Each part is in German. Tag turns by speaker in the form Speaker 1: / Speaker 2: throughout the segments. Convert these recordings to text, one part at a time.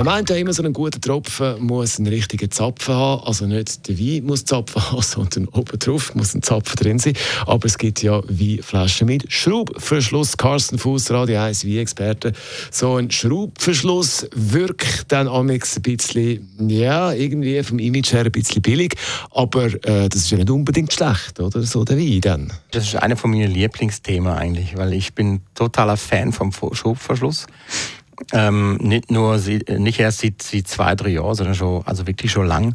Speaker 1: Man meint ja immer, so ein guter Tropfen muss einen richtigen Zapfen haben. Also nicht der Wein muss Zapfen haben, sondern oben drauf muss ein Zapfen drin sein. Aber es gibt ja Weinflaschen mit Schraubverschluss. Carsten Fuß, Radio 1 Weinexperte. So ein Schraubverschluss wirkt dann amigs ein bisschen, ja, irgendwie vom Image her ein bisschen billig. Aber äh, das ist ja nicht unbedingt schlecht, oder? So der Wein dann.
Speaker 2: Das ist einer von meinen Lieblingsthemen eigentlich, weil ich bin totaler Fan vom Schraubverschluss. Ähm, nicht nur, nicht erst seit, seit zwei, drei Jahren, sondern schon, also wirklich schon lang.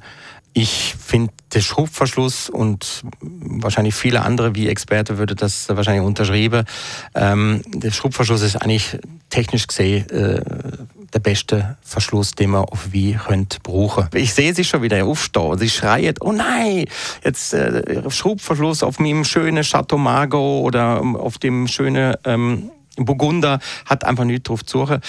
Speaker 2: Ich finde, der Schubverschluss und wahrscheinlich viele andere wie Experte würde das wahrscheinlich unterschreiben. Ähm, der Schubverschluss ist eigentlich technisch gesehen äh, der beste Verschluss, den man auf wie könnt brauchen. Ich sehe sie schon wieder aufstehen. Sie schreit, oh nein, jetzt äh, Schubverschluss auf meinem schönen Chateau Margaux oder auf dem schönen ähm, Burgunder hat einfach nichts drauf zu suchen.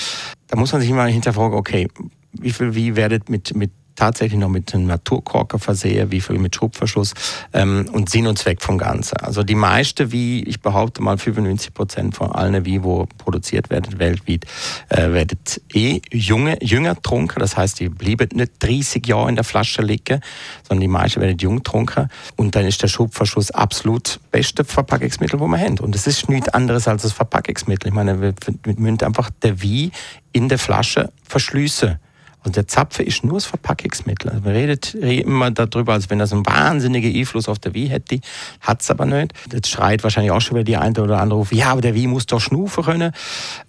Speaker 2: Da muss man sich immer hinterfragen, okay, wie viel wie werdet mit, mit tatsächlich noch mit einem Naturkorker versehe, wie viel mit Schubverschluss ähm, und Sinn und Zweck vom Ganzen. Also die meiste, wie ich behaupte mal 95 Prozent von allen, wo produziert werden weltweit, äh, werden eh junge, jünger trunken. Das heißt, die blieben nicht 30 Jahre in der Flasche liegen, sondern die meisten werden jung trunken. Und dann ist der Schubverschluss absolut beste Verpackungsmittel, wo wir haben. Und es ist nichts anderes als das Verpackungsmittel. Ich meine, wir, wir müssen einfach der Wie in der Flasche verschließen. Und der Zapfe ist nur das Verpackungsmittel. Also man redet immer darüber, als wenn das einen wahnsinnigen Einfluss auf der Wie hätte. Hat es aber nicht. Jetzt schreit wahrscheinlich auch schon wieder die eine oder andere auf, ja, aber der Wie muss doch schnufen können.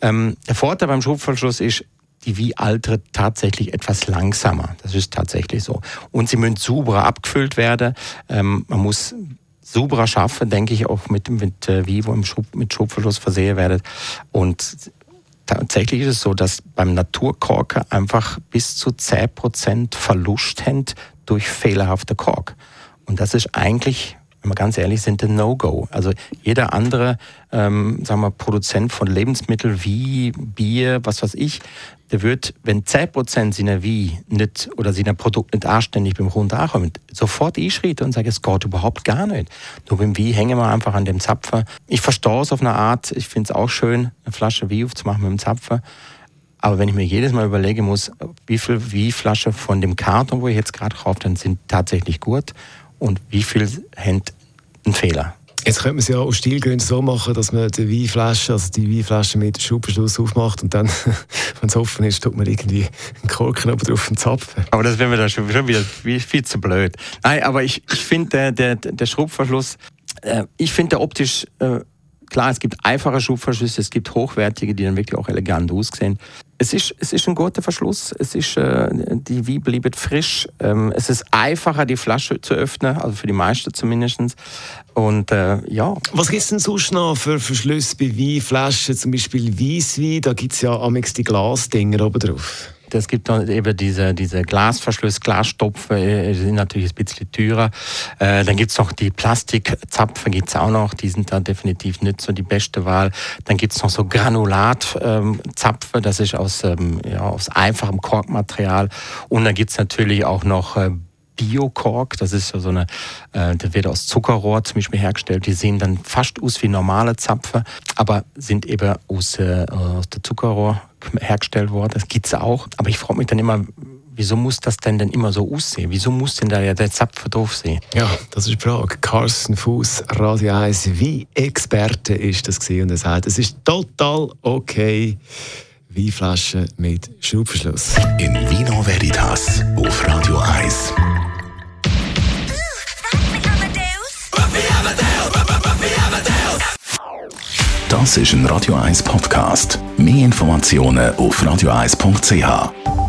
Speaker 2: Ähm, der Vorteil beim Schubverschluss ist, die Wie altert tatsächlich etwas langsamer. Das ist tatsächlich so. Und sie müssen sauberer abgefüllt werden. Ähm, man muss sauberer schaffen, denke ich, auch mit, mit äh, Wie, wo im Schub, mit Schubverschluss versehen werdet. Und tatsächlich ist es so, dass beim Naturkorker einfach bis zu 10% Verlust haben durch fehlerhafte Kork. Und das ist eigentlich, wenn wir ganz ehrlich sind, ein No-Go. Also jeder andere ähm, sagen wir, Produzent von Lebensmitteln wie Bier, was weiß ich, der wird, wenn 10% seiner Wie nicht oder seiner Produkt nicht anständig beim Hund ankommen, sofort einschreiten und sagen, es geht überhaupt gar nicht. Nur beim Wie hängen wir einfach an dem Zapfer. Ich verstehe es auf eine Art, ich finde es auch schön, eine Flasche Wie aufzumachen mit dem Zapfer. Aber wenn ich mir jedes Mal überlegen muss, wie viel Wie-Flasche von dem Karton, wo ich jetzt gerade kaufe, dann sind tatsächlich gut und wie viel haben Fehler.
Speaker 1: Jetzt könnte man es ja aus Stilgründen so machen, dass man die Weinflasche, also die Weinflasche mit Schubverschluss aufmacht und dann, wenn es offen ist, tut man irgendwie einen Korken oben drauf und zapfen.
Speaker 2: Aber das wäre mir dann schon, wieder viel zu blöd. Nein, aber ich, ich finde, der, der, der Schubverschluss, äh, ich finde der optisch, äh, klar, es gibt einfache Schubverschlüsse, es gibt hochwertige, die dann wirklich auch elegant aussehen. Es ist, es ist ein guter Verschluss. Es ist, äh, die Wie bleibt frisch. Ähm, es ist einfacher, die Flasche zu öffnen, also für die meisten zumindest. Und äh, ja.
Speaker 1: Was gibt es denn sonst noch für Verschlüsse bei Weinflaschen, zum Beispiel Weisswein? Da gibt es ja amix die Glasdinger oben drauf.
Speaker 2: Es gibt eben diese, diese Glasverschlüsse, Glasstopfen, äh, die sind natürlich ein bisschen teurer. Äh, dann gibt es noch die Plastikzapfen, gibt es auch noch, die sind da definitiv nicht so die beste Wahl. Dann gibt es noch so Granulatzapfen, das ist aus, ähm, ja, aus einfachem Korkmaterial. Und dann gibt es natürlich auch noch äh, Biokork, das ist so eine, äh, der wird aus Zuckerrohr zum Beispiel hergestellt. Die sehen dann fast aus wie normale Zapfen, aber sind eben aus, äh, aus der Zuckerrohr hergestellt worden. Das gibt es auch. Aber ich frage mich dann immer, wieso muss das denn denn immer so aussehen? Wieso muss denn da der Zapfen drauf sein?
Speaker 1: Ja, das ist die Frage. Carsten Fuß, Radio 1, wie Experte ist das gewesen? und er sagt, es ist total okay. Weinflaschen mit Schraubverschluss.
Speaker 3: In Vino Veritas auf Radio 1. Das ist ein Radio 1 Podcast. Mehr Informationen auf radio1.ch.